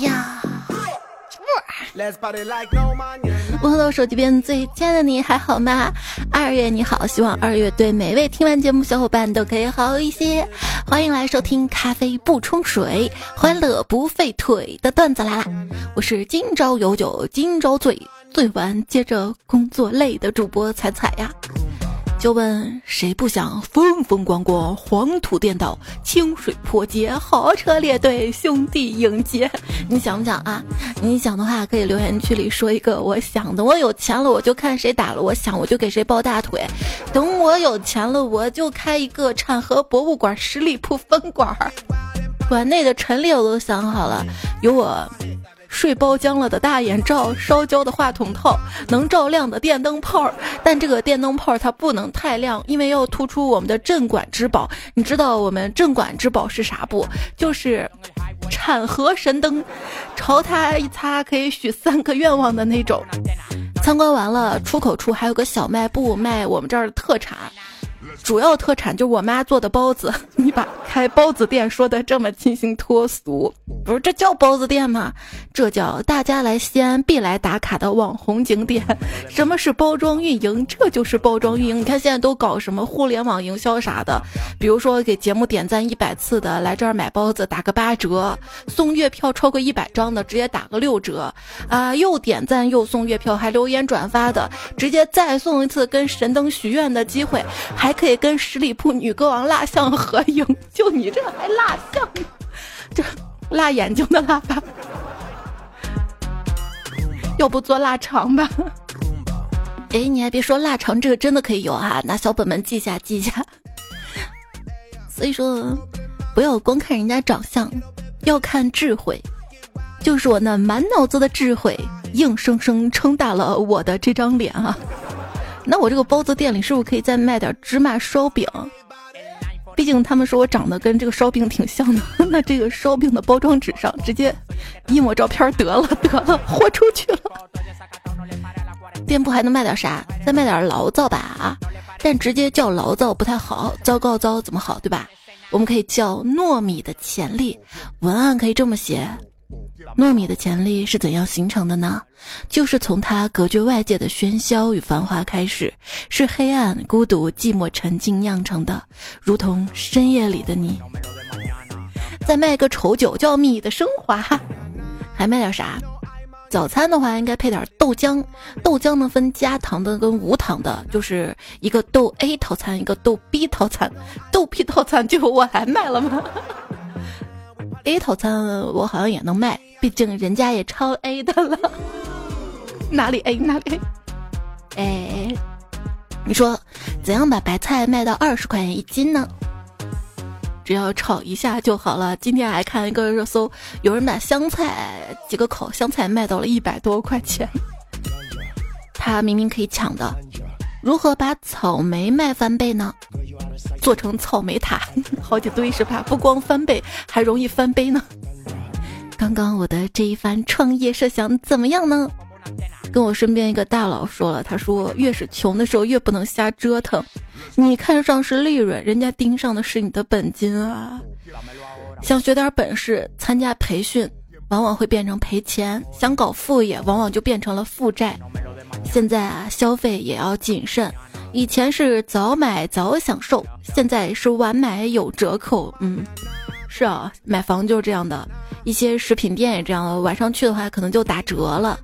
呀。问候到手机边最亲爱的你还好吗？二月你好，希望二月对每位听完节目小伙伴都可以好一些。欢迎来收听咖啡不冲水，欢乐不费腿的段子来啦！我是今朝有酒今朝醉，醉完接着工作累的主播彩彩呀。就问谁不想风风光光、黄土垫倒、清水坡街、豪车列队、兄弟迎接？你想不想啊？你想的话，可以留言区里说一个我想的。我有钱了，我就看谁打了我想，我就给谁抱大腿。等我有钱了，我就开一个产河博物馆、十里铺分馆。馆内的陈列我都想好了，有我。睡包浆了的大眼罩，烧焦的话筒套，能照亮的电灯泡儿但这个电灯泡儿它不能太亮，因为要突出我们的镇馆之宝。你知道我们镇馆之宝是啥不？就是产河神灯，朝它一擦可以许三个愿望的那种。参观完了，出口处还有个小卖部卖我们这儿的特产。主要特产就是我妈做的包子，你把开包子店说的这么清新脱俗，不是这叫包子店吗？这叫大家来西安必来打卡的网红景点。什么是包装运营？这就是包装运营。你看现在都搞什么互联网营销啥的，比如说给节目点赞一百次的来这儿买包子打个八折，送月票超过一百张的直接打个六折，啊，又点赞又送月票还留言转发的，直接再送一次跟神灯许愿的机会，还可以。得跟十里铺女歌王蜡像合影，就你这还蜡像？这辣眼睛的蜡吧？要不做腊肠吧？哎，你还别说，腊肠这个真的可以有哈，拿小本本记下记下。所以说，不要光看人家长相，要看智慧。就是我那满脑子的智慧，硬生生撑大了我的这张脸啊！那我这个包子店里是不是可以再卖点芝麻烧饼？毕竟他们说我长得跟这个烧饼挺像的。那这个烧饼的包装纸上直接一抹照片得了，得了，豁出去了。店铺还能卖点啥？再卖点醪糟吧啊！但直接叫醪糟不太好，糟糕糟怎么好，对吧？我们可以叫糯米的潜力，文案可以这么写。糯米的潜力是怎样形成的呢？就是从它隔绝外界的喧嚣与繁华开始，是黑暗、孤独、寂寞、沉静酿成的，如同深夜里的你。再卖个丑酒，叫米的升华。还卖点啥？早餐的话，应该配点豆浆。豆浆呢，分加糖的跟无糖的，就是一个豆 A 套餐，一个豆 B 套餐。豆 B 套餐就我还卖了吗？A 套餐我好像也能卖，毕竟人家也超 A 的了。哪里 A 哪里？哎，你说怎样把白菜卖到二十块钱一斤呢？只要炒一下就好了。今天还看一个热搜，有人把香菜几个口香菜卖到了一百多块钱。他明明可以抢的，如何把草莓卖翻倍呢？做成草莓塔，好几堆是吧？不光翻倍，还容易翻杯呢。刚刚我的这一番创业设想怎么样呢？跟我身边一个大佬说了，他说越是穷的时候越不能瞎折腾。你看上是利润，人家盯上的是你的本金啊。想学点本事，参加培训，往往会变成赔钱；想搞副业，往往就变成了负债。现在啊，消费也要谨慎。以前是早买早享受，现在是晚买有折扣。嗯，是啊，买房就是这样的，一些食品店也这样的，晚上去的话可能就打折了。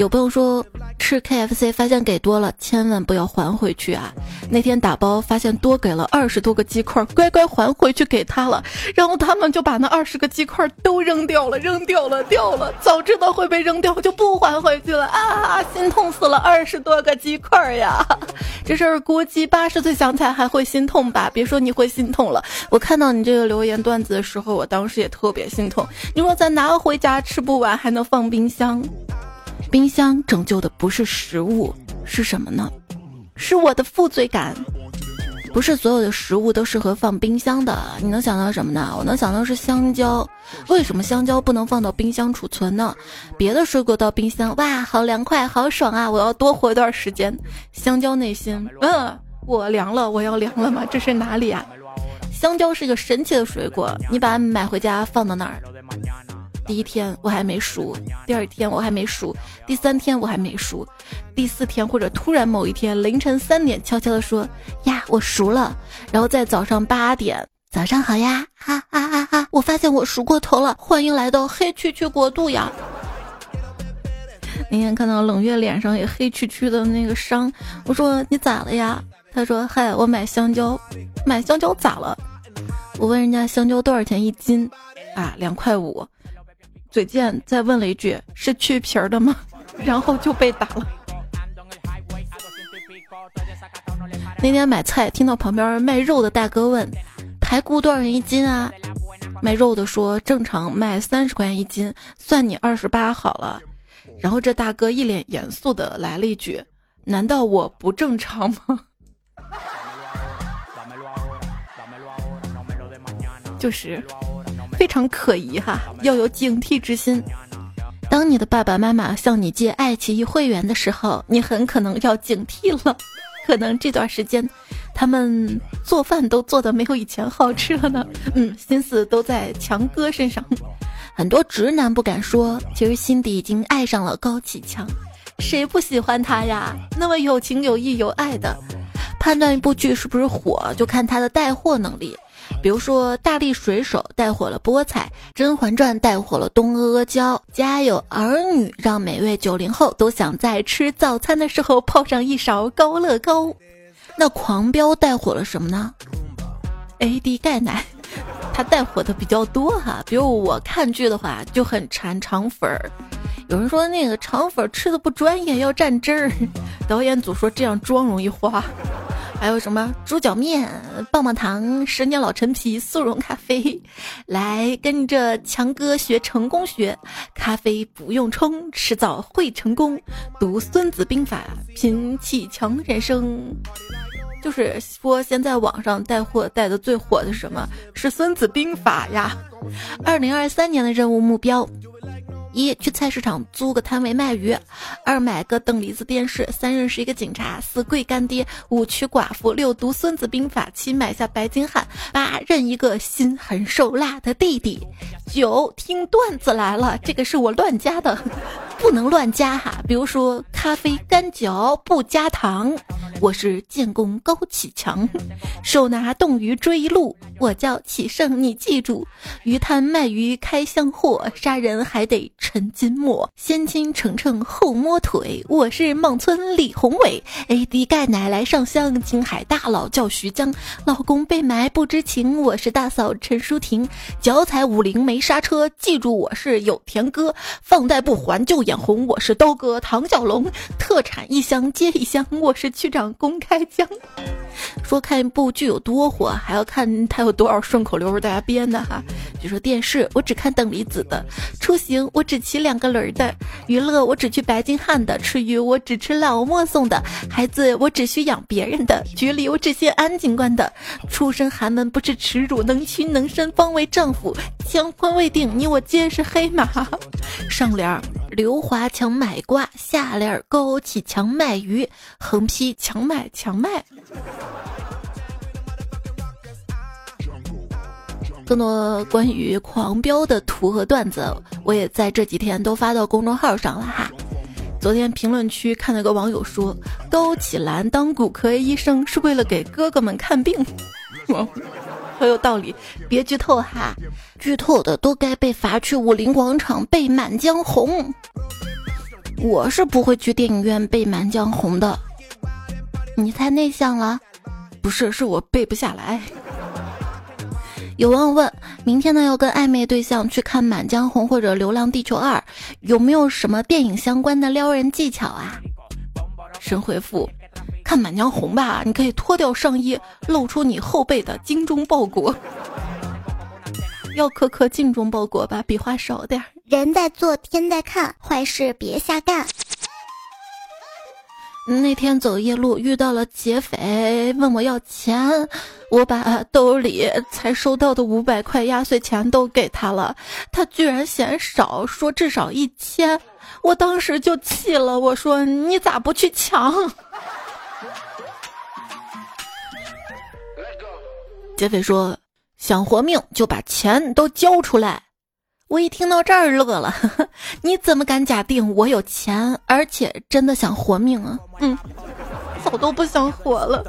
有朋友说吃 KFC 发现给多了，千万不要还回去啊！那天打包发现多给了二十多个鸡块，乖乖还回去给他了，然后他们就把那二十个鸡块都扔掉了，扔掉了，掉了。早知道会被扔掉，就不还回去了啊！心痛死了，二十多个鸡块呀！这事儿估计八十岁想起来还会心痛吧？别说你会心痛了，我看到你这个留言段子的时候，我当时也特别心痛。你说咱拿回家吃不完，还能放冰箱？冰箱拯救的不是食物，是什么呢？是我的负罪感。不是所有的食物都适合放冰箱的。你能想到什么呢？我能想到是香蕉。为什么香蕉不能放到冰箱储存呢？别的水果到冰箱，哇，好凉快，好爽啊！我要多活一段时间。香蕉内心，嗯，我凉了，我要凉了吗？这是哪里啊？香蕉是一个神奇的水果，你把它买回家放到那儿。第一天我还没熟，第二天我还没熟，第三天我还没熟，第四天或者突然某一天凌晨三点悄悄的说呀我熟了，然后在早上八点早上好呀哈哈哈哈，我发现我熟过头了，欢迎来到黑黢黢国度呀。那天看到冷月脸上也黑黢黢的那个伤，我说你咋了呀？他说嗨，我买香蕉，买香蕉咋了？我问人家香蕉多少钱一斤，啊，两块五。嘴贱再问了一句：“是去皮儿的吗？” 然后就被打了。那天买菜，听到旁边卖肉的大哥问：“排骨多少钱一斤啊？”卖肉的说：“正常卖三十块钱一斤，算你二十八好了。”然后这大哥一脸严肃的来了一句：“难道我不正常吗？” 就是非常可疑哈，要有警惕之心。当你的爸爸妈妈向你借爱奇艺会员的时候，你很可能要警惕了。可能这段时间，他们做饭都做的没有以前好吃了呢。嗯，心思都在强哥身上。很多直男不敢说，其实心底已经爱上了高启强。谁不喜欢他呀？那么有情有义有爱的。判断一部剧是不是火，就看他的带货能力。比如说，《大力水手》带火了菠菜，《甄嬛传》带火了东阿阿胶，《家有儿女》让每位九零后都想在吃早餐的时候泡上一勺高乐高。那《狂飙》带火了什么呢？AD 钙奶，它带火的比较多哈。比如我看剧的话，就很馋肠粉儿。有人说那个肠粉吃的不专业，要蘸汁儿。导演组说这样妆容易花。还有什么猪脚面、棒棒糖、十年老陈皮、速溶咖啡，来跟着强哥学成功学，咖啡不用冲，迟早会成功。读《孙子兵法》，拼气强人生。就是说，现在网上带货带的最火的是什么是《孙子兵法》呀？二零二三年的任务目标。一去菜市场租个摊位卖鱼，二买个等离子电视，三认识一个警察，四跪干爹，五娶寡妇，六读孙子兵法，七买下白金汉，八认一个心狠手辣的弟弟，九听段子来了，这个是我乱加的，不能乱加哈。比如说咖啡干嚼不加糖，我是建功高启强，手拿冻鱼追路，我叫启胜，你记住，鱼摊卖鱼开箱货，杀人还得。陈金墨，先亲程程后摸腿。我是孟村李宏伟，AD 钙奶来上香。青海大佬叫徐江，老公被埋不知情。我是大嫂陈淑婷，脚踩五菱没刹车，记住我是有田哥。放贷不还就眼红，我是刀哥唐小龙。特产一箱接一箱，我是区长公开江。说看一部剧有多火，还要看他有多少顺口溜，大家编的哈。比如说电视，我只看等离子的；出行，我只骑两个轮的；娱乐，我只去白金汉的；吃鱼，我只吃老莫送的；孩子，我只需养别人的；局里，我只信安警官的；出身寒门，不是耻辱，能屈能伸方为丈夫；相婚未定，你我皆是黑马。上联刘华强买瓜，下联高启强卖鱼，横批强买强卖。更多关于狂飙的图和段子，我也在这几天都发到公众号上了哈。昨天评论区看到个网友说，高启兰当骨科医生是为了给哥哥们看病，很有道理。别剧透哈，剧透的都该被罚去武林广场背《满江红》。我是不会去电影院背《满江红》的，你太内向了。不是，是我背不下来。有网友问：明天呢要跟暧昧对象去看《满江红》或者《流浪地球二》，有没有什么电影相关的撩人技巧啊？神回复：看《满江红》吧，你可以脱掉上衣，露出你后背的精忠报国。要苛刻精忠报国吧，笔画少点儿。人在做，天在看，坏事别瞎干。那天走夜路遇到了劫匪，问我要钱，我把兜里才收到的五百块压岁钱都给他了，他居然嫌少，说至少一千，我当时就气了，我说你咋不去抢？劫匪说想活命就把钱都交出来，我一听到这儿乐了，你怎么敢假定我有钱，而且真的想活命啊？嗯，早都不想活了。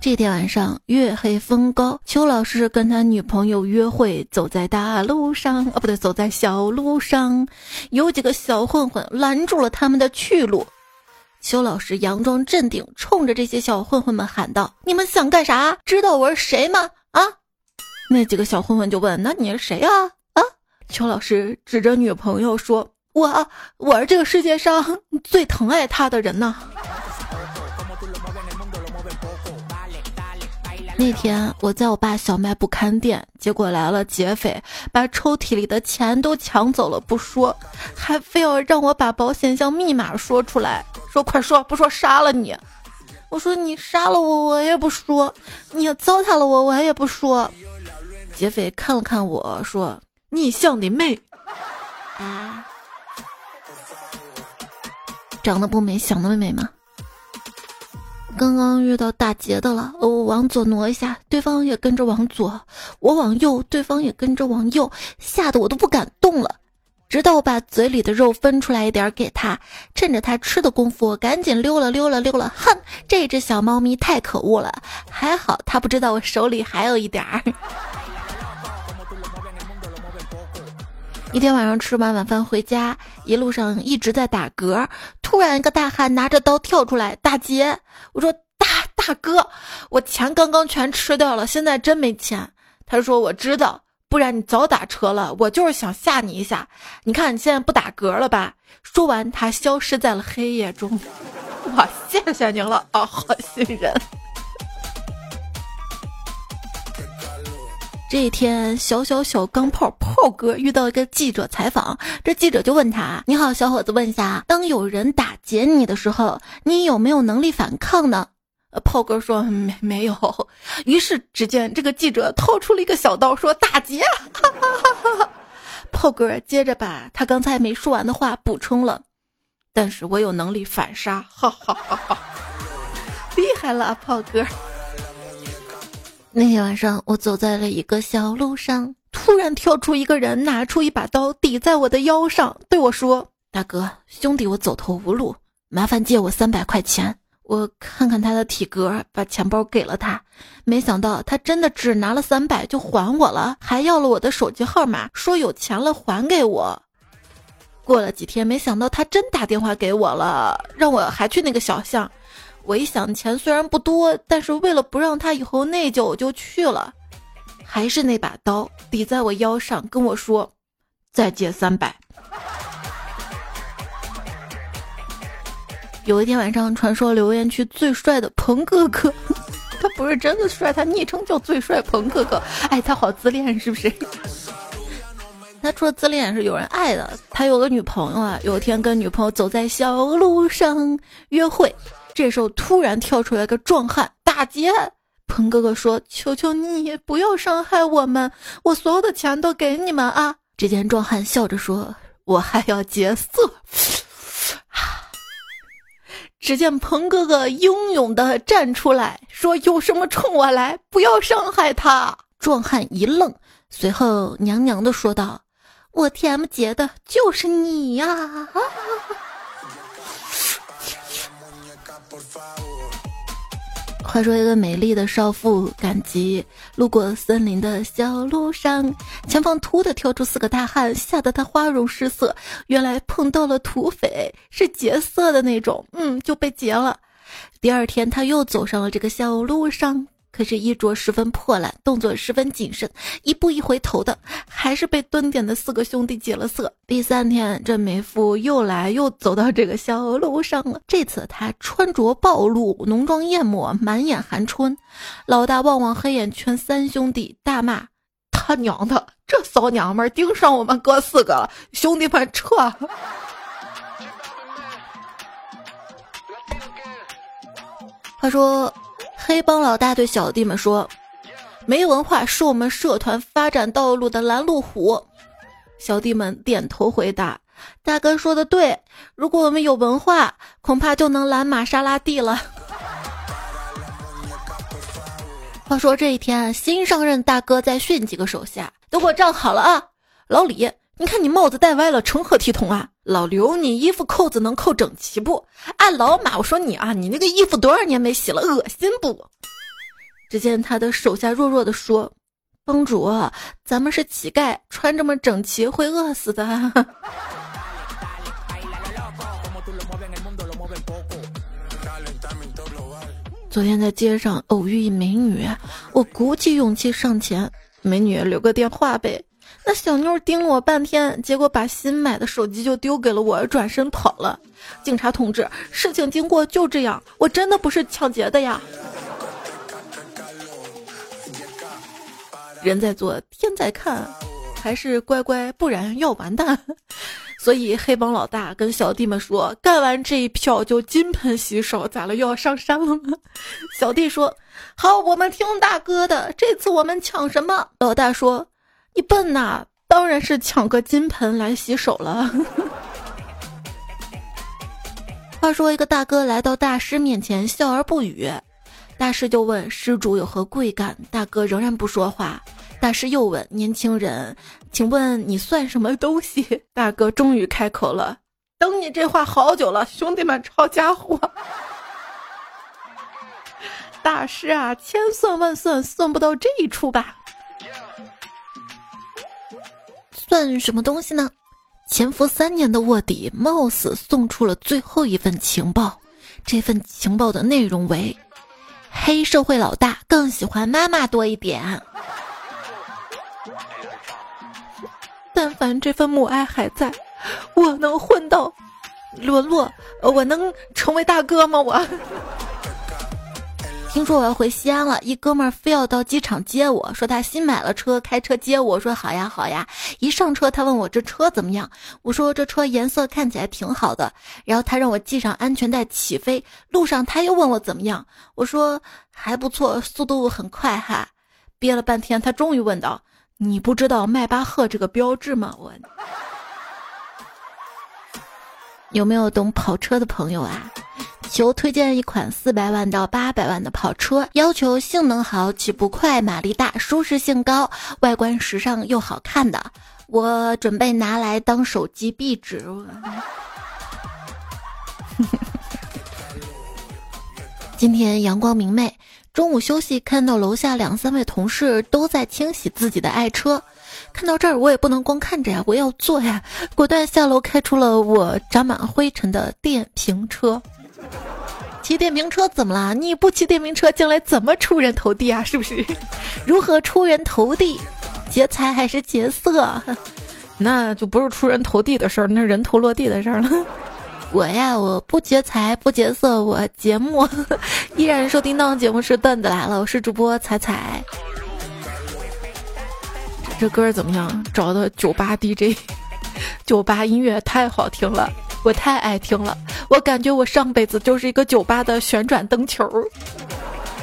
这天晚上月黑风高，邱老师跟他女朋友约会，走在大路上，啊不对，走在小路上，有几个小混混拦住了他们的去路。邱老师佯装镇定，冲着这些小混混们喊道：“你们想干啥？知道我是谁吗？”啊！那几个小混混就问：“那你是谁呀？”啊！邱老师指着女朋友说：“我，我是这个世界上最疼爱他的人呢。”那天我在我爸小卖部看店，结果来了劫匪，把抽屉里的钱都抢走了，不说，还非要让我把保险箱密码说出来，说快说，不说杀了你。我说你杀了我，我也不说；你糟蹋了我，我也不说。劫匪看了看我说：“你想的美啊，长得不美，想得美吗？”刚刚遇到打劫的了，我往左挪一下，对方也跟着往左；我往右，对方也跟着往右，吓得我都不敢动了。直到我把嘴里的肉分出来一点给他，趁着他吃的功夫，我赶紧溜了溜了溜了。哼，这只小猫咪太可恶了，还好他不知道我手里还有一点儿。一天晚上吃完晚饭回家，一路上一直在打嗝，突然一个大汉拿着刀跳出来打劫。我说：“大大哥，我钱刚刚全吃掉了，现在真没钱。”他说：“我知道，不然你早打车了。我就是想吓你一下。你看你现在不打嗝了吧？”说完，他消失在了黑夜中。我，谢谢您了啊，好心人。这一天，小小小钢炮炮哥遇到一个记者采访，这记者就问他：“你好，小伙子，问一下，当有人打劫你的时候，你有没有能力反抗呢？”呃炮哥说：“没没有。”于是，只见这个记者掏出了一个小刀，说：“打劫！”哈哈哈哈炮哥接着把他刚才没说完的话补充了：“但是我有能力反杀。”哈哈哈哈！厉害了，炮哥。那天晚上，我走在了一个小路上，突然跳出一个人，拿出一把刀抵在我的腰上，对我说：“大哥，兄弟，我走投无路，麻烦借我三百块钱。”我看看他的体格，把钱包给了他，没想到他真的只拿了三百就还我了，还要了我的手机号码，说有钱了还给我。过了几天，没想到他真打电话给我了，让我还去那个小巷。我一想，钱虽然不多，但是为了不让他以后内疚，我就去了。还是那把刀抵在我腰上，跟我说：“再借三百。”有一天晚上，传说留言区最帅的鹏哥哥，他不是真的帅，他昵称叫最帅鹏哥哥。哎，他好自恋是不是？他除了自恋，是有人爱的。他有个女朋友啊，有一天跟女朋友走在小路上约会。这时候突然跳出来个壮汉打劫，鹏哥哥说：“求求你不要伤害我们，我所有的钱都给你们啊！”只见壮汉笑着说：“我还要劫色。”只见鹏哥哥英勇的站出来说：“有什么冲我来，不要伤害他。”壮汉一愣，随后娘娘的说道：“我 T.M 劫的就是你呀！”话说，一个美丽的少妇赶集，路过森林的小路上，前方突的跳出四个大汉，吓得她花容失色。原来碰到了土匪，是劫色的那种，嗯，就被劫了。第二天，他又走上了这个小路上。可是衣着十分破烂，动作十分谨慎，一步一回头的，还是被蹲点的四个兄弟劫了色。第三天，这美妇又来，又走到这个小路上了。这次她穿着暴露，浓妆艳抹，满眼含春。老大望望黑眼圈，三兄弟大骂：“他娘的，这骚娘们盯上我们哥四个了！兄弟们撤！” 他说。黑帮老大对小弟们说：“没文化是我们社团发展道路的拦路虎。”小弟们点头回答：“大哥说的对，如果我们有文化，恐怕就能拦玛莎拉蒂了。”话说这一天，新上任大哥在训几个手下，都给我站好了啊！老李，你看你帽子戴歪了，成何体统啊？老刘，你衣服扣子能扣整齐不？哎，老马，我说你啊，你那个衣服多少年没洗了，恶心不？只见他的手下弱弱的说：“帮主，咱们是乞丐，穿这么整齐会饿死的。”昨天在街上偶遇一美女，我鼓起勇气上前，美女留个电话呗。那小妞盯了我半天，结果把新买的手机就丢给了我，转身跑了。警察同志，事情经过就这样，我真的不是抢劫的呀。人在做，天在看，还是乖乖，不然要完蛋。所以黑帮老大跟小弟们说：“干完这一票就金盆洗手，咋了？又要上山了吗？” 小弟说：“好，我们听大哥的。这次我们抢什么？”老大说：“你笨呐，当然是抢个金盆来洗手了。”话说，一个大哥来到大师面前，笑而不语。大师就问施主有何贵干，大哥仍然不说话。大师又问年轻人：“请问你算什么东西？”大哥终于开口了：“等你这话好久了，兄弟们，抄家伙！” 大师啊，千算万算，算不到这一出吧？算什么东西呢？潜伏三年的卧底，冒死送出了最后一份情报。这份情报的内容为。黑社会老大更喜欢妈妈多一点。但凡这份母爱还在，我能混到沦落，我能成为大哥吗？我。听说我要回西安了，一哥们儿非要到机场接我，说他新买了车，开车接我。说好呀好呀。一上车，他问我这车怎么样？我说这车颜色看起来挺好的。然后他让我系上安全带起飞。路上他又问我怎么样？我说还不错，速度很快哈。憋了半天，他终于问道：“你不知道迈巴赫这个标志吗？”我 有没有懂跑车的朋友啊？求推荐一款四百万到八百万的跑车，要求性能好、起步快、马力大、舒适性高、外观时尚又好看的，我准备拿来当手机壁纸。今天阳光明媚，中午休息，看到楼下两三位同事都在清洗自己的爱车，看到这儿我也不能光看着呀，我要坐呀，果断下楼开出了我长满灰尘的电瓶车。骑电瓶车怎么了？你不骑电瓶车，将来怎么出人头地啊？是不是？如何出人头地？劫财还是劫色？那就不是出人头地的事儿，那是人头落地的事儿了。我呀，我不劫财不劫色，我节目依然收听到节目是段子来了，我是主播彩彩。这歌怎么样？找的酒吧 DJ，酒吧音乐太好听了。我太爱听了，我感觉我上辈子就是一个酒吧的旋转灯球。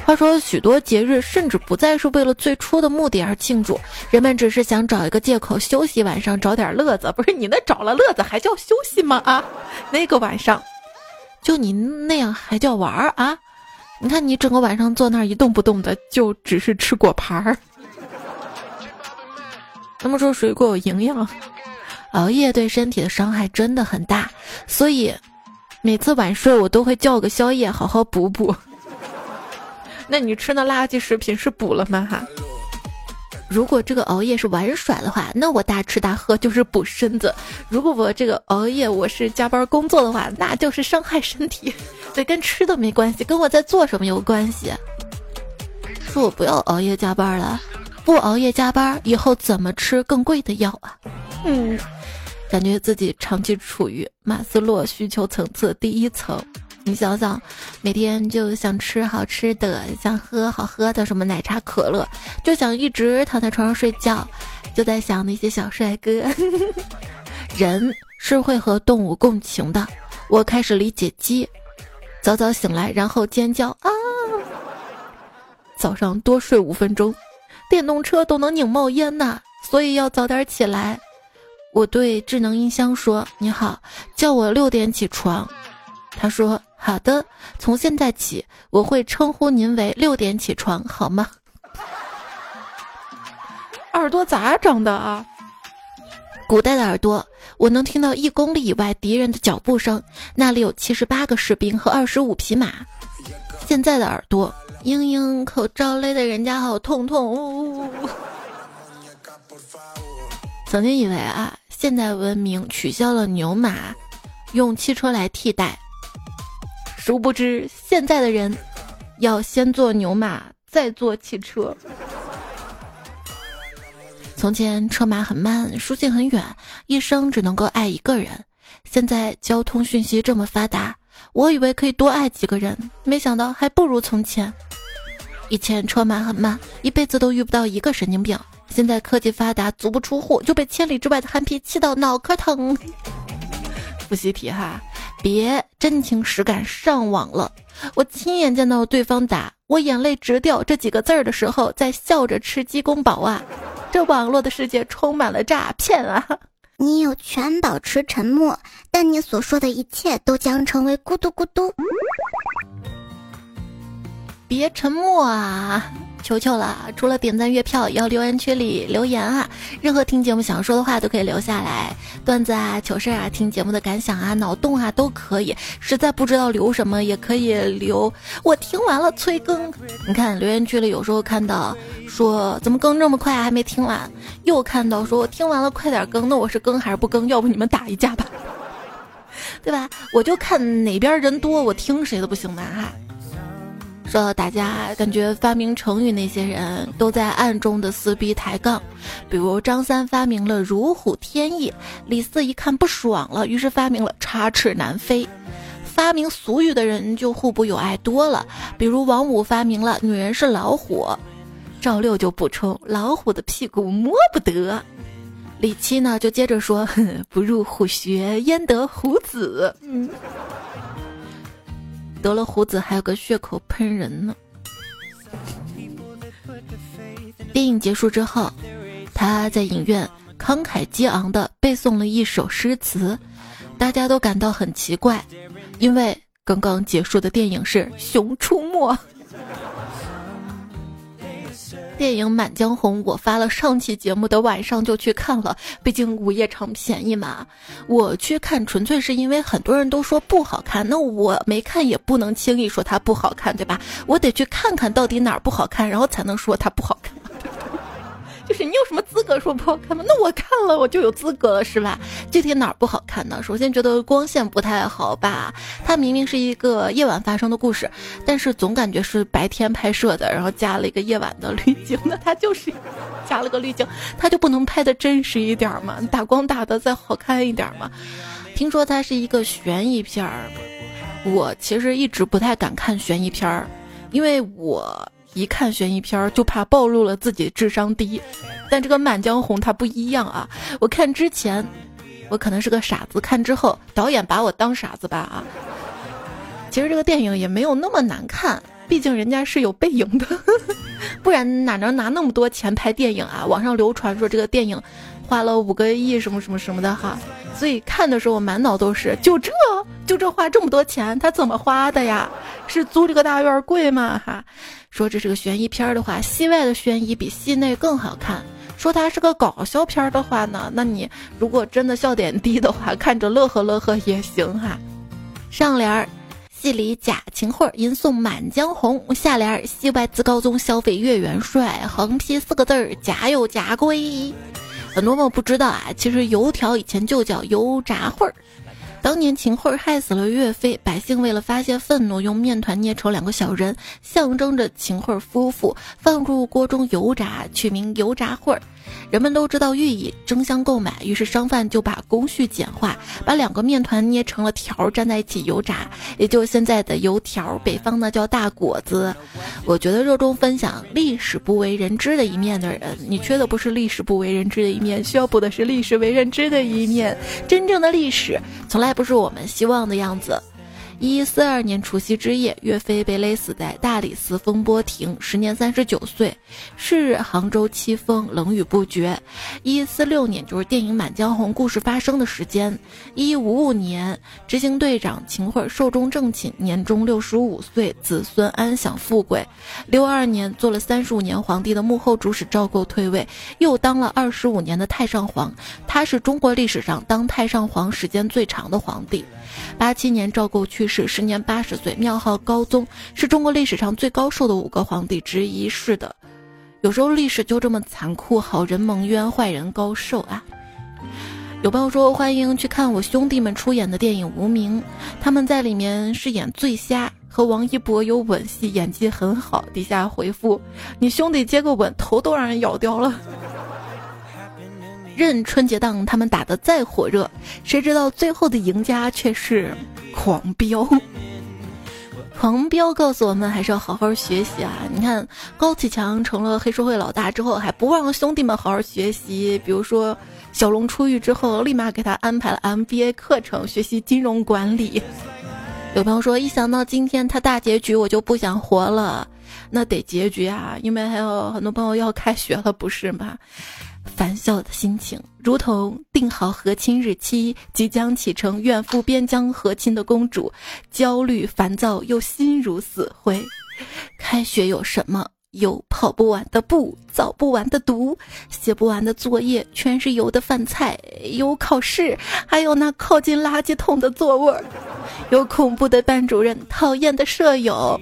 话说，许多节日甚至不再是为了最初的目的而庆祝，人们只是想找一个借口休息晚上，找点乐子。不是你那找了乐子还叫休息吗？啊，那个晚上，就你那样还叫玩儿啊？你看你整个晚上坐那儿一动不动的，就只是吃果盘儿。他们说水果有营养。熬夜对身体的伤害真的很大，所以每次晚睡我都会叫个宵夜，好好补补。那你吃那垃圾食品是补了吗？哈，如果这个熬夜是玩耍的话，那我大吃大喝就是补身子；如果我这个熬夜我是加班工作的话，那就是伤害身体。对，跟吃的没关系，跟我在做什么有关系。说我不要熬夜加班了，不熬夜加班以后怎么吃更贵的药啊？嗯。感觉自己长期处于马斯洛需求层次第一层，你想想，每天就想吃好吃的，想喝好喝的，什么奶茶、可乐，就想一直躺在床上睡觉，就在想那些小帅哥。人是会和动物共情的，我开始理解鸡，早早醒来然后尖叫啊，早上多睡五分钟，电动车都能拧冒烟呐，所以要早点起来。我对智能音箱说：“你好，叫我六点起床。”他说：“好的，从现在起我会称呼您为六点起床，好吗？”耳朵咋长的啊？古代的耳朵，我能听到一公里以外敌人的脚步声，那里有七十八个士兵和二十五匹马。现在的耳朵，嘤嘤，口罩勒得人家好痛痛。曾经以为啊，现代文明取消了牛马，用汽车来替代。殊不知，现在的人要先坐牛马，再坐汽车。从前车马很慢，书信很远，一生只能够爱一个人。现在交通讯息这么发达，我以为可以多爱几个人，没想到还不如从前。以前车马很慢，一辈子都遇不到一个神经病。现在科技发达，足不出户就被千里之外的憨批气到脑壳疼。复习题哈，别真情实感上网了。我亲眼见到对方打我眼泪直掉这几个字儿的时候，在笑着吃鸡公煲啊。这网络的世界充满了诈骗啊！你有权保持沉默，但你所说的一切都将成为咕嘟咕嘟。别沉默啊！求求了，除了点赞、月票，要留言区里留言啊！任何听节目想说的话都可以留下来，段子啊、糗事啊、听节目的感想啊、脑洞啊都可以。实在不知道留什么，也可以留。我听完了催更。你看留言区里有时候看到说怎么更这么快还没听完，又看到说我听完了快点更，那我是更还是不更？要不你们打一架吧，对吧？我就看哪边人多，我听谁的不行吗？哈。说大家感觉发明成语那些人都在暗中的撕逼抬杠，比如张三发明了如虎添翼，李四一看不爽了，于是发明了插翅难飞。发明俗语的人就互补友爱多了，比如王五发明了女人是老虎，赵六就补充老虎的屁股摸不得。李七呢就接着说 不入虎穴焉得虎子。嗯。得了胡子还有个血口喷人呢。电影结束之后，他在影院慷慨激昂地背诵了一首诗词，大家都感到很奇怪，因为刚刚结束的电影是《熊出没》。电影《满江红》，我发了上期节目的晚上就去看了，毕竟午夜场便宜嘛。我去看纯粹是因为很多人都说不好看，那我没看也不能轻易说它不好看，对吧？我得去看看到底哪儿不好看，然后才能说它不好看。就是你有什么资格说不好看吗？那我看了我就有资格了是吧？具体哪儿不好看呢？首先觉得光线不太好吧，它明明是一个夜晚发生的故事，但是总感觉是白天拍摄的，然后加了一个夜晚的滤镜，那它就是加了个滤镜，它就不能拍的真实一点吗？打光打的再好看一点吗？听说它是一个悬疑片儿，我其实一直不太敢看悬疑片儿，因为我。一看悬疑片儿就怕暴露了自己智商低，但这个《满江红》它不一样啊！我看之前，我可能是个傻子，看之后导演把我当傻子吧啊！其实这个电影也没有那么难看，毕竟人家是有背影的，不然哪能拿那么多钱拍电影啊？网上流传说这个电影花了五个亿什么什么什么的哈，所以看的时候满脑都是就这就这花这么多钱，他怎么花的呀？是租这个大院贵吗？哈？说这是个悬疑片的话，戏外的悬疑比戏内更好看。说它是个搞笑片的话呢，那你如果真的笑点低的话，看着乐呵乐呵也行哈。上联儿，戏里假秦桧吟诵《满江红》；下联儿，戏外自高宗消费岳元帅。横批四个字儿：假有假归。很多朋友不知道啊，其实油条以前就叫油炸会儿。当年秦桧害死了岳飞，百姓为了发泄愤怒，用面团捏成两个小人，象征着秦桧夫妇，放入锅中油炸，取名油炸桧。人们都知道寓意，争相购买，于是商贩就把工序简化，把两个面团捏成了条，粘在一起油炸，也就是现在的油条。北方呢叫大果子。我觉得热衷分享历史不为人知的一面的人，你缺的不是历史不为人知的一面，需要补的是历史为人知的一面。真正的历史从来不是我们希望的样子。一一四二年除夕之夜，岳飞被勒死在大理寺风波亭，时年三十九岁。是日，杭州凄风，冷雨不绝。一一四六年，就是电影《满江红》故事发生的时间。一一五五年，执行队长秦桧寿终正寝，年终六十五岁，子孙安享富贵。六二年，做了三十五年皇帝的幕后主使赵构退位，又当了二十五年的太上皇。他是中国历史上当太上皇时间最长的皇帝。八七年，赵构去世，时年八十岁，庙号高宗，是中国历史上最高寿的五个皇帝之一。是的，有时候历史就这么残酷，好人蒙冤，坏人高寿啊！有朋友说欢迎去看我兄弟们出演的电影《无名》，他们在里面饰演醉虾，和王一博有吻戏，演技很好。底下回复：你兄弟接个吻，头都让人咬掉了。任春节档他们打得再火热，谁知道最后的赢家却是狂飙。狂飙告诉我们，还是要好好学习啊！你看高启强成了黑社会老大之后，还不让兄弟们好好学习。比如说小龙出狱之后，立马给他安排了 MBA 课程，学习金融管理。有朋友说，一想到今天他大结局，我就不想活了。那得结局啊，因为还有很多朋友要开学了，不是吗？烦笑的心情，如同定好和亲日期，即将启程远赴边疆和亲的公主，焦虑烦躁又心如死灰。开学有什么？有跑不完的步，早不完的读，写不完的作业，全是油的饭菜。有考试，还有那靠近垃圾桶的座位儿，有恐怖的班主任，讨厌的舍友。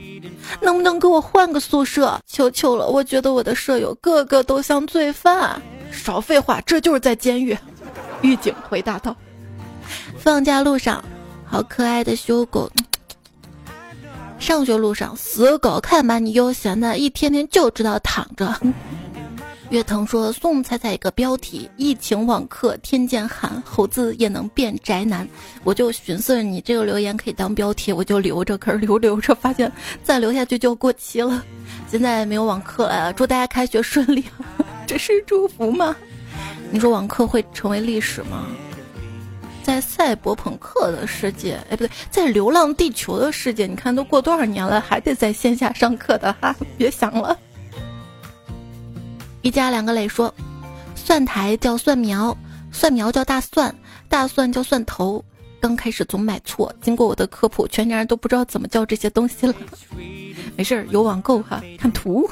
能不能给我换个宿舍？求求了！我觉得我的舍友个个都像罪犯。少废话，这就是在监狱。狱警回答道：“放假路上，好可爱的修狗。上学路上，死狗，看把你悠闲的，一天天就知道躺着。”月腾说：“送彩彩一个标题：疫情网课天见寒，猴子也能变宅男。”我就寻思你这个留言可以当标题，我就留着。可是留留着，发现再留下去就过期了。现在没有网课了，祝大家开学顺利。这是祝福吗？你说网课会成为历史吗？在赛博朋克的世界，哎，不对，在流浪地球的世界，你看都过多少年了，还得在线下上课的哈，别想了。一家两个磊说，蒜苔叫蒜苗，蒜苗叫大蒜，大蒜叫蒜头。刚开始总买错，经过我的科普，全家人都不知道怎么叫这些东西了。没事儿，有网购哈，看图。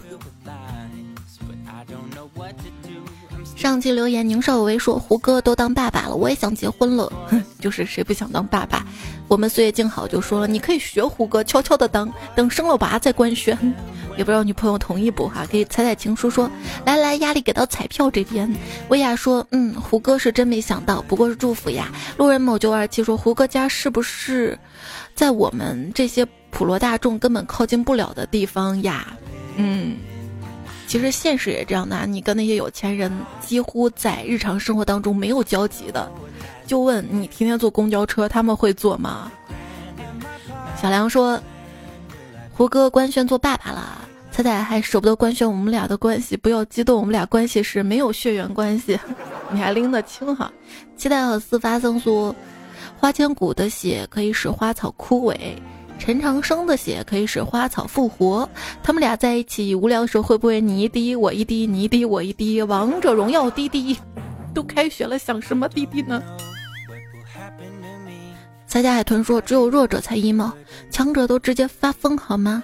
上期留言，宁少维说：“胡歌都当爸爸了，我也想结婚了。”哼，就是谁不想当爸爸？我们岁月静好就说了：“你可以学胡歌，悄悄的当，等生了娃再官宣。”也不知道女朋友同意不哈？可以彩彩情书说：“来来，压力给到彩票这边。”薇娅说：“嗯，胡歌是真没想到，不过是祝福呀。”路人某九二七说：“胡歌家是不是在我们这些普罗大众根本靠近不了的地方呀？”嗯。其实现实也这样的，你跟那些有钱人几乎在日常生活当中没有交集的，就问你天天坐公交车，他们会坐吗？小梁说，胡歌官宣做爸爸了，彩彩还舍不得官宣我们俩的关系，不要激动，我们俩关系是没有血缘关系，你还拎得清哈？期待和四发生说，花千骨的血可以使花草枯萎。陈长生的血可以使花草复活，他们俩在一起无聊的时候会不会你一滴我一滴，你一滴我一滴？王者荣耀滴滴，都开学了，想什么滴滴呢？在家海豚说：“只有弱者才 emo，强者都直接发疯好吗？”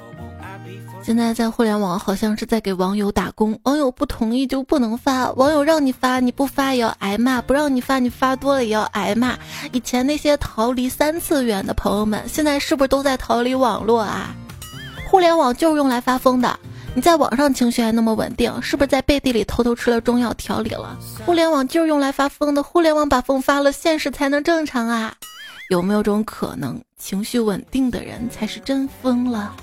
现在在互联网好像是在给网友打工，网友不同意就不能发，网友让你发你不发也要挨骂，不让你发你发多了也要挨骂。以前那些逃离三次元的朋友们，现在是不是都在逃离网络啊？互联网就是用来发疯的，你在网上情绪还那么稳定，是不是在背地里偷偷吃了中药调理了？互联网就是用来发疯的，互联网把疯发了，现实才能正常啊？有没有种可能，情绪稳定的人才是真疯了？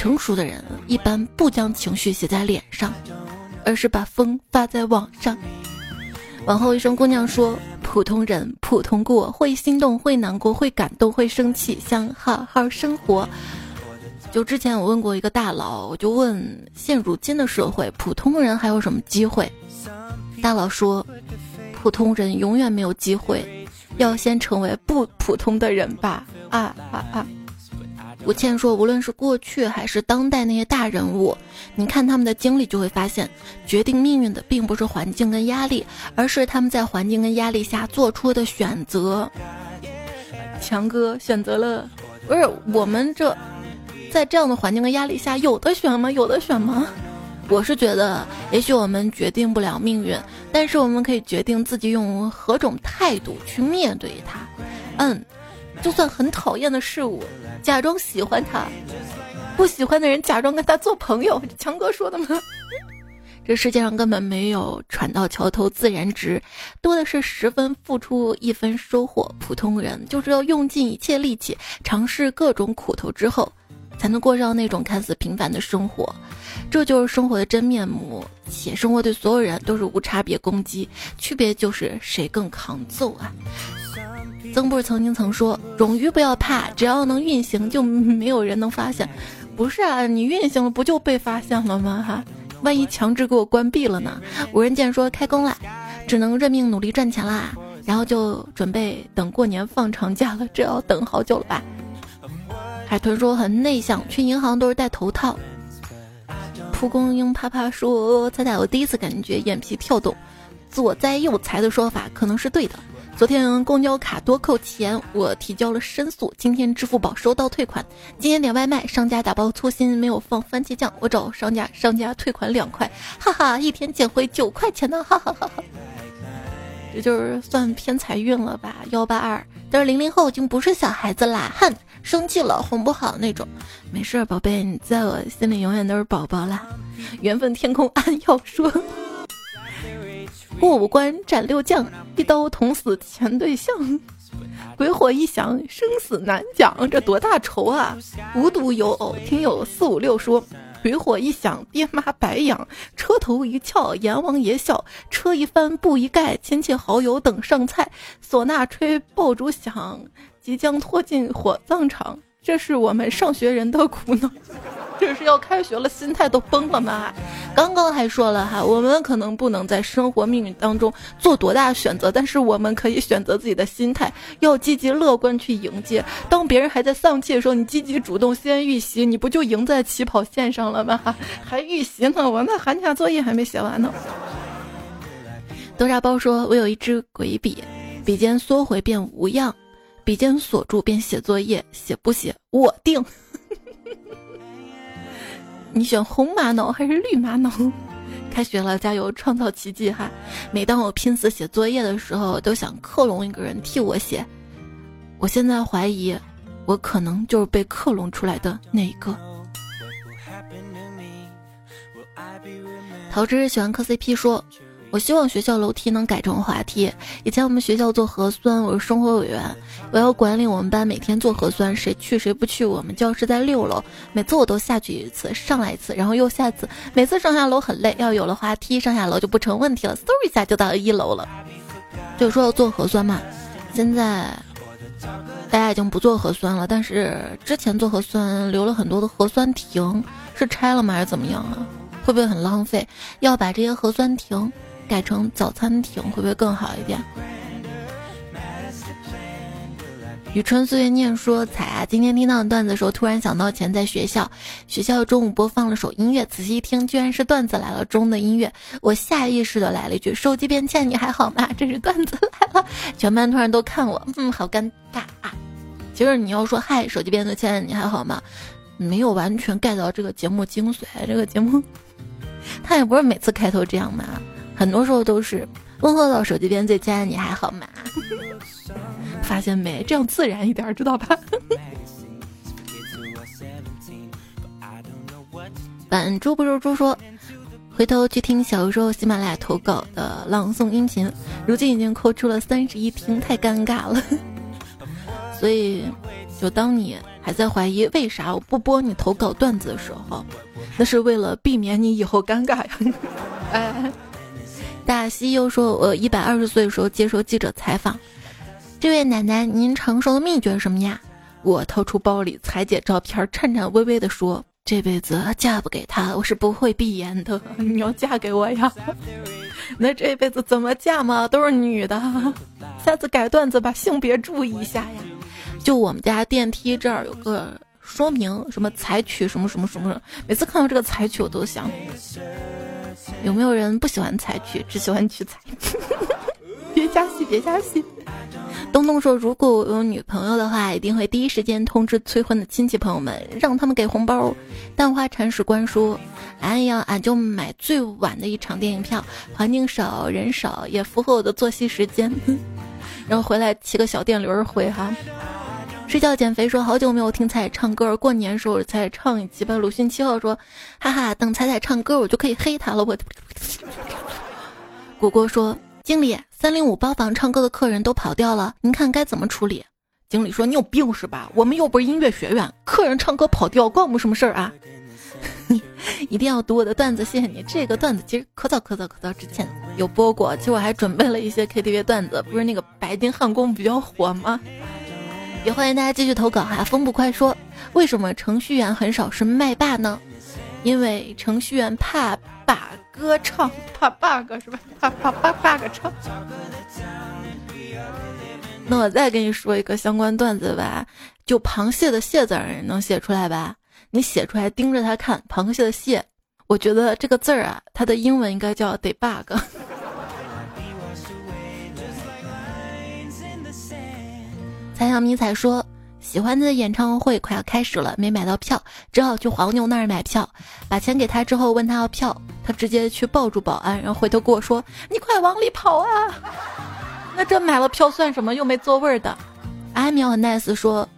成熟的人一般不将情绪写在脸上，而是把风发在网上。往后一生姑娘说：“普通人普通过，会心动，会难过，会感动，会生气，想好好生活。”就之前我问过一个大佬，我就问：现如今的社会，普通人还有什么机会？大佬说：“普通人永远没有机会，要先成为不普通的人吧。”啊啊啊！吴倩说，无论是过去还是当代那些大人物，你看他们的经历，就会发现，决定命运的并不是环境跟压力，而是他们在环境跟压力下做出的选择。强哥选择了，不是我们这，在这样的环境跟压力下，有的选吗？有的选吗？我是觉得，也许我们决定不了命运，但是我们可以决定自己用何种态度去面对它。嗯，就算很讨厌的事物，假装喜欢他；不喜欢的人，假装跟他做朋友。强哥说的吗？这世界上根本没有船到桥头自然直，多的是十分付出一分收获。普通人就是要用尽一切力气，尝试各种苦头之后，才能过上那种看似平凡的生活。这就是生活的真面目，且生活对所有人都是无差别攻击，区别就是谁更抗揍啊！曾布曾经曾说：“冗余不要怕，只要能运行，就没有人能发现。”不是啊，你运行了不就被发现了吗？哈，万一强制给我关闭了呢？无人舰说开工了，只能认命努力赚钱啦，然后就准备等过年放长假了，这要等好久了吧？海豚说很内向，去银行都是戴头套。蒲公英啪啪说：“猜猜我第一次感觉眼皮跳动，左栽右财的说法可能是对的。昨天公交卡多扣钱，我提交了申诉。今天支付宝收到退款。今天点外卖，商家打包粗心没有放番茄酱，我找商家，商家退款两块，哈哈，一天捡回九块钱呢，哈哈哈哈。这就是算偏财运了吧？幺八二，但是零零后已经不是小孩子啦，哼。”生气了哄不好那种，没事，宝贝，你在我心里永远都是宝宝啦。缘分天空暗要说，过五关斩六将，一刀捅死前对象。鬼火一响，生死难讲，这多大仇啊！无独有偶，听友四五六说，鬼火一响，爹妈白养，车头一翘，阎王爷笑，车一翻，布一盖，亲戚好友等上菜，唢呐吹，爆竹响。即将拖进火葬场，这是我们上学人的苦恼。这是要开学了，心态都崩了吗？刚刚还说了哈，我们可能不能在生活命运当中做多大选择，但是我们可以选择自己的心态，要积极乐观去迎接。当别人还在丧气的时候，你积极主动先预习，你不就赢在起跑线上了吗？还预习呢？我那寒假作业还没写完呢。豆沙包说：“我有一支鬼笔，笔尖缩回变无恙。”笔尖锁住便写作业，写不写我定。你选红玛瑙还是绿玛瑙？开学了，加油，创造奇迹哈！每当我拼死写作业的时候，都想克隆一个人替我写。我现在怀疑，我可能就是被克隆出来的那一个。桃之喜欢磕 CP 说。我希望学校楼梯能改成滑梯。以前我们学校做核酸，我是生活委员，我要管理我们班每天做核酸，谁去谁不去。我们教室在六楼，每次我都下去一次，上来一次，然后又下一次。每次上下楼很累，要有了滑梯，上下楼就不成问题了，嗖一下就到一楼了。就说要做核酸嘛，现在大家已经不做核酸了，但是之前做核酸留了很多的核酸亭，是拆了吗还是怎么样啊？会不会很浪费？要把这些核酸亭。改成早餐亭会不会更好一点？雨春岁月念说：“彩啊，今天听到段子的时候，突然想到前在学校，学校中午播放了首音乐，仔细一听，居然是段子来了中的音乐。我下意识的来了一句：手机边欠你还好吗？这是段子来了。全班突然都看我，嗯，好尴尬啊。其实你要说嗨，手机边的欠你还好吗？没有完全 get 到这个节目精髓。这个节目，他也不是每次开头这样嘛。”很多时候都是问候到手机边最亲爱的你还好吗？发现没？这样自然一点，知道吧？版猪不如猪说，回头去听小时候喜马拉雅投稿的朗诵音频，如今已经扣出了三十一听，太尴尬了。所以，就当你还在怀疑为啥我不播你投稿段子的时候，那是为了避免你以后尴尬呀。哎。大西又说：“我一百二十岁的时候接受记者采访，这位奶奶，您长寿的秘诀是什么呀？”我掏出包里彩姐照片，颤颤巍巍地说：“这辈子嫁不给他，我是不会闭眼的。你要嫁给我呀？那这辈子怎么嫁嘛？都是女的。下次改段子把性别注意一下呀。”就我们家电梯这儿有个说明，什么采取什么什么什么，每次看到这个采取，我都想，有没有人不喜欢采取，只喜欢取材？别加戏，别加戏。东东说：“如果我有女朋友的话，一定会第一时间通知催婚的亲戚朋友们，让他们给红包。”蛋花铲屎官说：“哎呀俺就买最晚的一场电影票，环境少，人少，也符合我的作息时间。然后回来骑个小电驴回哈。”睡觉减肥说：“好久没有听彩彩唱歌，过年时候彩彩唱一期吧。”鲁迅七号说：“哈哈，等彩彩唱歌，我就可以黑他了。”我。果果说。经理，三零五包房唱歌的客人都跑掉了，您看该怎么处理？经理说：“你有病是吧？我们又不是音乐学院，客人唱歌跑调关我们什么事儿啊？” 一定要读我的段子，谢谢你。这个段子其实可早可早可早之前有播过，其实我还准备了一些 KTV 段子，不是那个白金汉宫比较火吗？也欢迎大家继续投稿哈。风不快说：“为什么程序员很少是麦霸呢？因为程序员怕把。”歌唱怕 bug 是吧？怕怕怕 bug 唱。那我再给你说一个相关段子吧，就螃蟹的蟹字儿能写出来吧？你写出来盯着它看，螃蟹的蟹，我觉得这个字儿啊，它的英文应该叫 debug。三小迷彩说。喜欢的演唱会快要开始了，没买到票，只好去黄牛那儿买票。把钱给他之后，问他要票，他直接去抱住保安，然后回头跟我说：“你快往里跑啊！”那这买了票算什么？又没座位的。阿苗和 nice 说。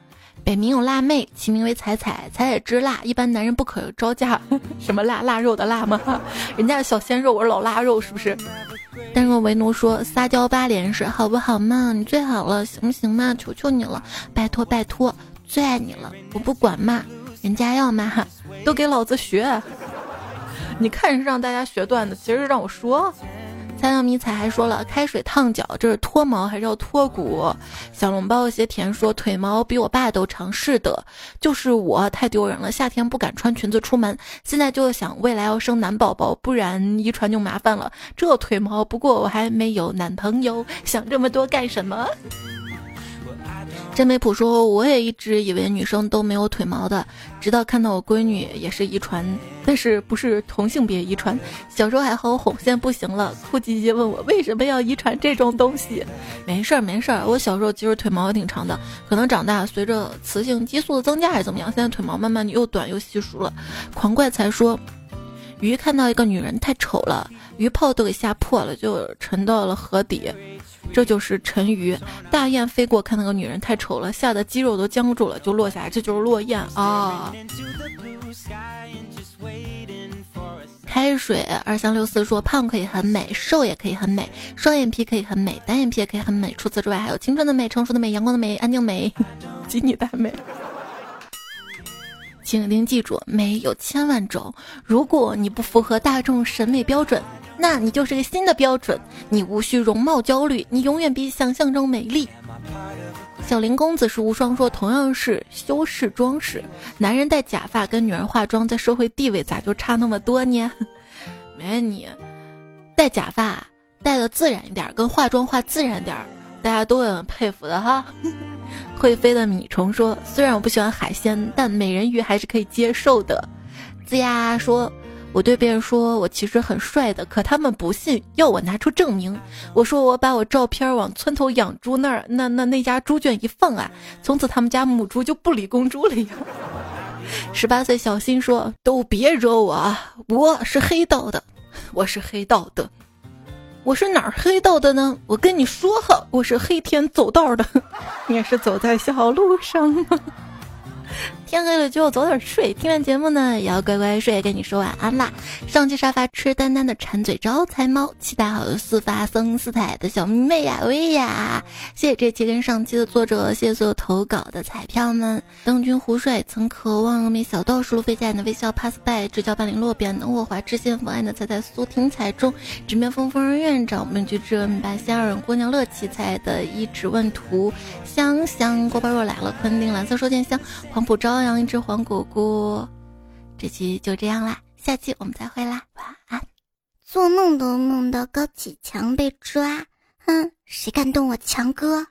北冥有辣妹，其名为彩彩，彩彩之辣，一般男人不可招架。什么辣腊肉的辣吗？人家是小鲜肉，我是老腊肉，是不是？但若为奴说撒娇八连是好不好嘛？你最好了，行不行嘛？求求你了，拜托拜托，最爱你了，我不管嘛，人家要嘛，都给老子学。你看是让大家学段子，其实是让我说。三样迷彩还说了，开水烫脚，这是脱毛还是要脱骨？小笼包有些甜说腿毛比我爸都长，是的，就是我太丢人了，夏天不敢穿裙子出门，现在就想未来要生男宝宝，不然遗传就麻烦了。这腿毛，不过我还没有男朋友，想这么多干什么？真美普说：“我也一直以为女生都没有腿毛的，直到看到我闺女也是遗传，但是不是同性别遗传。小时候还好哄，现在不行了，哭唧唧问我为什么要遗传这种东西。没事儿没事儿，我小时候其实腿毛也挺长的，可能长大随着雌性激素的增加还是怎么样，现在腿毛慢慢又短又稀疏了。狂怪才说，鱼看到一个女人太丑了，鱼泡都给吓破了，就沉到了河底。”这就是沉鱼。大雁飞过，看那个女人太丑了，吓得肌肉都僵住了，就落下来。这就是落雁啊。开水二三六四说：胖可以很美，瘦也可以很美，双眼皮可以很美，单眼皮也可以很美。除此之外，还有青春的美、成熟的美、阳光的美、安静美、吉你大美。请您记住，美有千万种，如果你不符合大众审美标准。那你就是个新的标准，你无需容貌焦虑，你永远比想象中美丽。小林公子是无双说，同样是修饰装饰，男人戴假发跟女人化妆在社会地位咋就差那么多呢？没你，戴假发戴的自然一点，跟化妆化自然点儿，大家都很佩服的哈。会飞的米虫说，虽然我不喜欢海鲜，但美人鱼还是可以接受的。子牙说。我对别人说我其实很帅的，可他们不信，要我拿出证明。我说我把我照片往村头养猪那儿，那那那家猪圈一放啊，从此他们家母猪就不理公猪了呀。十八岁小新说：“都别惹我，啊我是黑道的，我是黑道的，我是哪儿黑道的呢？我跟你说哈，我是黑天走道的，你也是走在小路上吗？”天黑了就要早点睡，听完节目呢也要乖乖睡，跟你说晚安啦。上期沙发吃丹丹的馋嘴招财猫，期待好的四发僧四彩的小妹呀薇呀，谢谢这期跟上期的作者，谢谢所有投稿的彩票们。登君胡帅曾渴望美小道士路飞家的微笑 pass by，直角半零落边能我华知县府爱的彩彩苏婷彩中，直面风风院长面具之恩把仙儿姑娘乐奇彩的一指问图，香香锅包肉来了，昆汀蓝色收件箱，黄浦养一只黄果果，这期就这样啦，下期我们再会啦，晚安。做梦都梦到高启强被抓，哼，谁敢动我强哥？